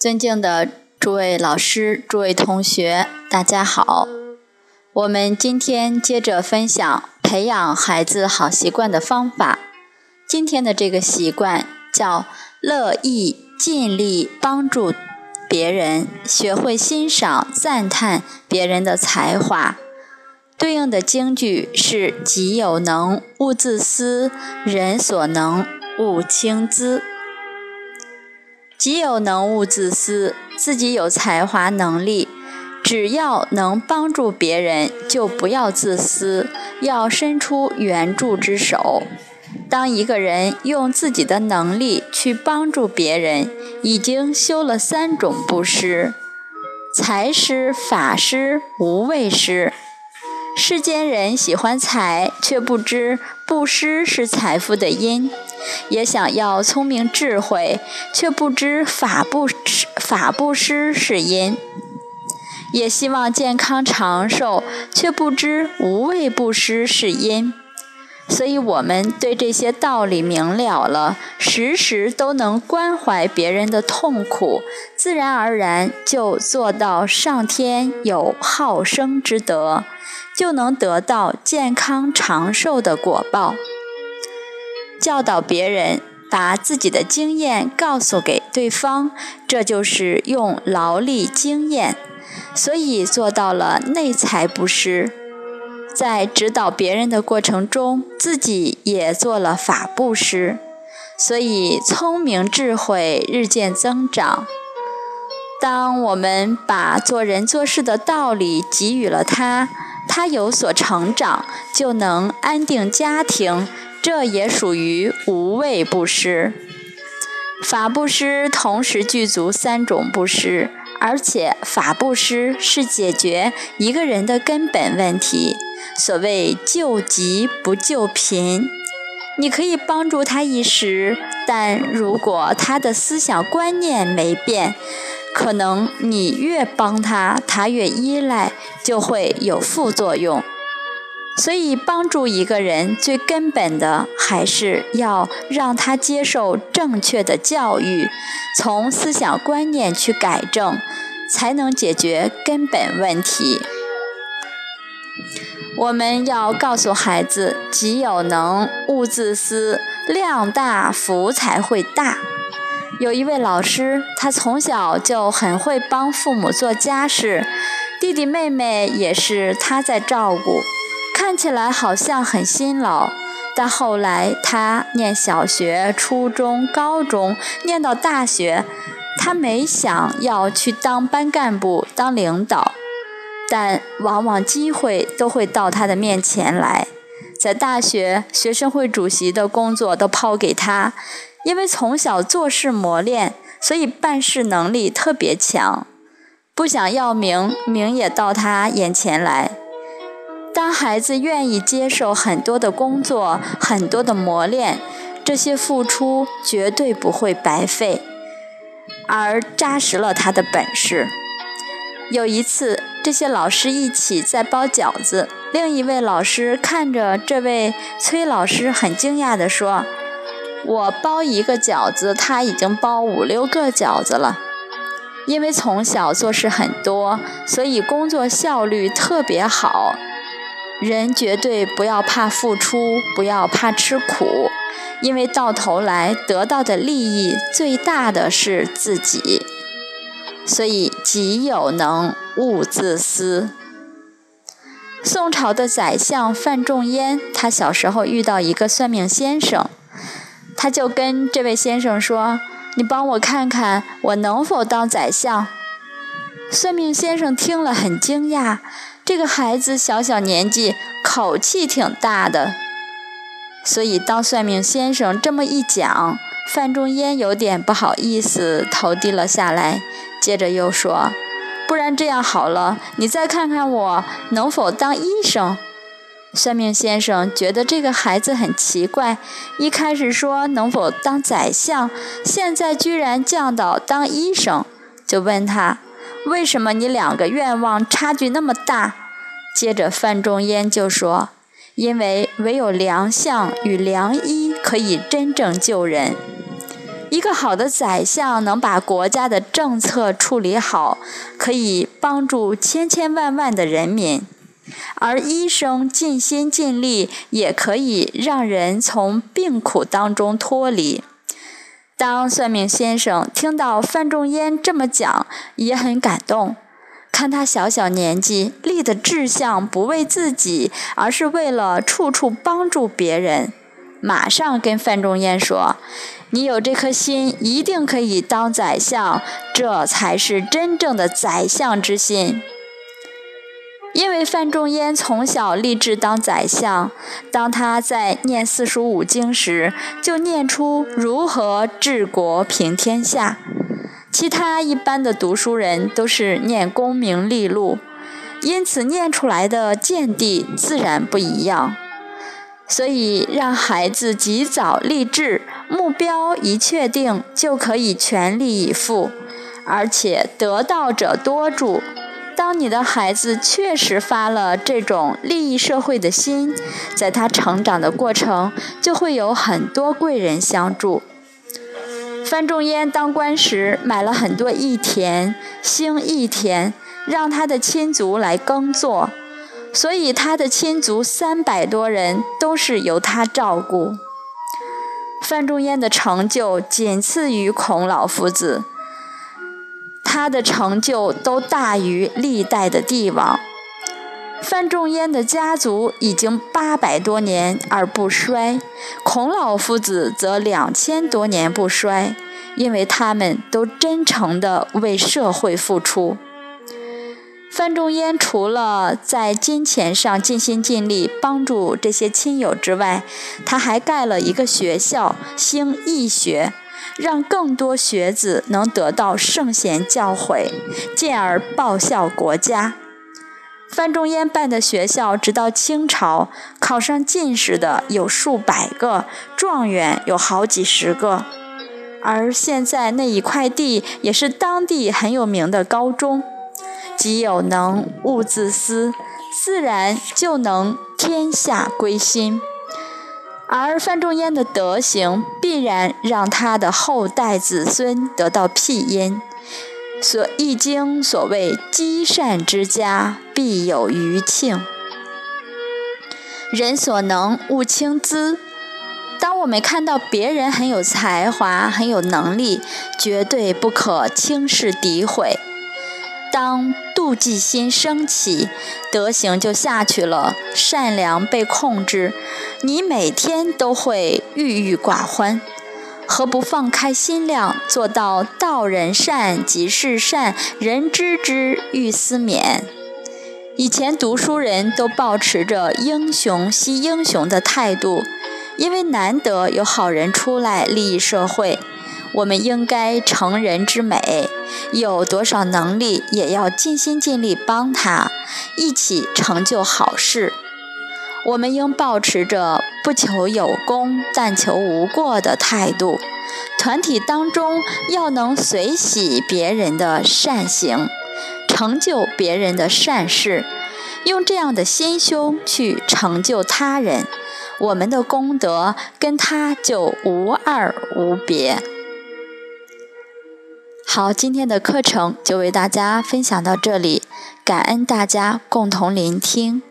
尊敬的诸位老师、诸位同学，大家好。我们今天接着分享培养孩子好习惯的方法。今天的这个习惯叫乐意尽力帮助别人，学会欣赏、赞叹别人的才华。对应的京剧是“己有能，勿自私；人所能，勿轻訾。”己有能，勿自私。自己有才华、能力，只要能帮助别人，就不要自私，要伸出援助之手。当一个人用自己的能力去帮助别人，已经修了三种布施：财施、法施、无畏施。世间人喜欢财，却不知布施是财富的因。也想要聪明智慧，却不知法布施法布施是因；也希望健康长寿，却不知无畏布施是因。所以，我们对这些道理明了了，时时都能关怀别人的痛苦，自然而然就做到上天有好生之德，就能得到健康长寿的果报。教导别人，把自己的经验告诉给对方，这就是用劳力经验，所以做到了内财不失。在指导别人的过程中，自己也做了法布施，所以聪明智慧日渐增长。当我们把做人做事的道理给予了他，他有所成长，就能安定家庭。这也属于无畏布施。法布施同时具足三种布施，而且法布施是解决一个人的根本问题。所谓救急不救贫，你可以帮助他一时，但如果他的思想观念没变，可能你越帮他，他越依赖，就会有副作用。所以，帮助一个人最根本的，还是要让他接受正确的教育，从思想观念去改正，才能解决根本问题。我们要告诉孩子：己有能，勿自私，量大福才会大。有一位老师，他从小就很会帮父母做家事，弟弟妹妹也是他在照顾。看起来好像很辛劳，但后来他念小学、初中、高中，念到大学，他没想要去当班干部、当领导，但往往机会都会到他的面前来。在大学，学生会主席的工作都抛给他，因为从小做事磨练，所以办事能力特别强。不想要名，名也到他眼前来。当孩子愿意接受很多的工作、很多的磨练，这些付出绝对不会白费，而扎实了他的本事。有一次，这些老师一起在包饺子，另一位老师看着这位崔老师，很惊讶地说：“我包一个饺子，他已经包五六个饺子了。因为从小做事很多，所以工作效率特别好。”人绝对不要怕付出，不要怕吃苦，因为到头来得到的利益最大的是自己。所以己有能，勿自私。宋朝的宰相范仲淹，他小时候遇到一个算命先生，他就跟这位先生说：“你帮我看看，我能否当宰相？”算命先生听了很惊讶。这个孩子小小年纪，口气挺大的，所以当算命先生这么一讲，范仲淹有点不好意思，头低了下来。接着又说：“不然这样好了，你再看看我能否当医生。”算命先生觉得这个孩子很奇怪，一开始说能否当宰相，现在居然降到当医生，就问他。为什么你两个愿望差距那么大？接着范仲淹就说：“因为唯有良相与良医可以真正救人。一个好的宰相能把国家的政策处理好，可以帮助千千万万的人民；而医生尽心尽力，也可以让人从病苦当中脱离。当算命先生听到范仲淹这么讲，也很感动。看他小小年纪立的志向，不为自己，而是为了处处帮助别人。马上跟范仲淹说：“你有这颗心，一定可以当宰相，这才是真正的宰相之心。”因为范仲淹从小立志当宰相，当他在念四书五经时，就念出如何治国平天下。其他一般的读书人都是念功名利禄，因此念出来的见地自然不一样。所以让孩子及早立志，目标一确定就可以全力以赴，而且得道者多助。当你的孩子确实发了这种利益社会的心，在他成长的过程就会有很多贵人相助。范仲淹当官时买了很多义田，兴义田，让他的亲族来耕作。所以他的亲族三百多人都是由他照顾。范仲淹的成就仅次于孔老夫子，他的成就都大于历代的帝王。范仲淹的家族已经八百多年而不衰，孔老夫子则两千多年不衰，因为他们都真诚地为社会付出。范仲淹除了在金钱上尽心尽力帮助这些亲友之外，他还盖了一个学校，兴义学，让更多学子能得到圣贤教诲，进而报效国家。范仲淹办的学校，直到清朝，考上进士的有数百个，状元有好几十个，而现在那一块地也是当地很有名的高中。己有能，勿自私，自然就能天下归心。而范仲淹的德行，必然让他的后代子孙得到庇荫。所《易经》所谓“积善之家，必有余庆”。人所能，勿轻訾。当我们看到别人很有才华、很有能力，绝对不可轻视诋毁。当妒忌心升起，德行就下去了，善良被控制，你每天都会郁郁寡欢。何不放开心量，做到道人善，即是善，人知之，欲思勉。以前读书人都保持着英雄惜英雄的态度，因为难得有好人出来利益社会。我们应该成人之美，有多少能力也要尽心尽力帮他，一起成就好事。我们应保持着不求有功，但求无过的态度。团体当中要能随喜别人的善行，成就别人的善事，用这样的心胸去成就他人，我们的功德跟他就无二无别。好，今天的课程就为大家分享到这里，感恩大家共同聆听。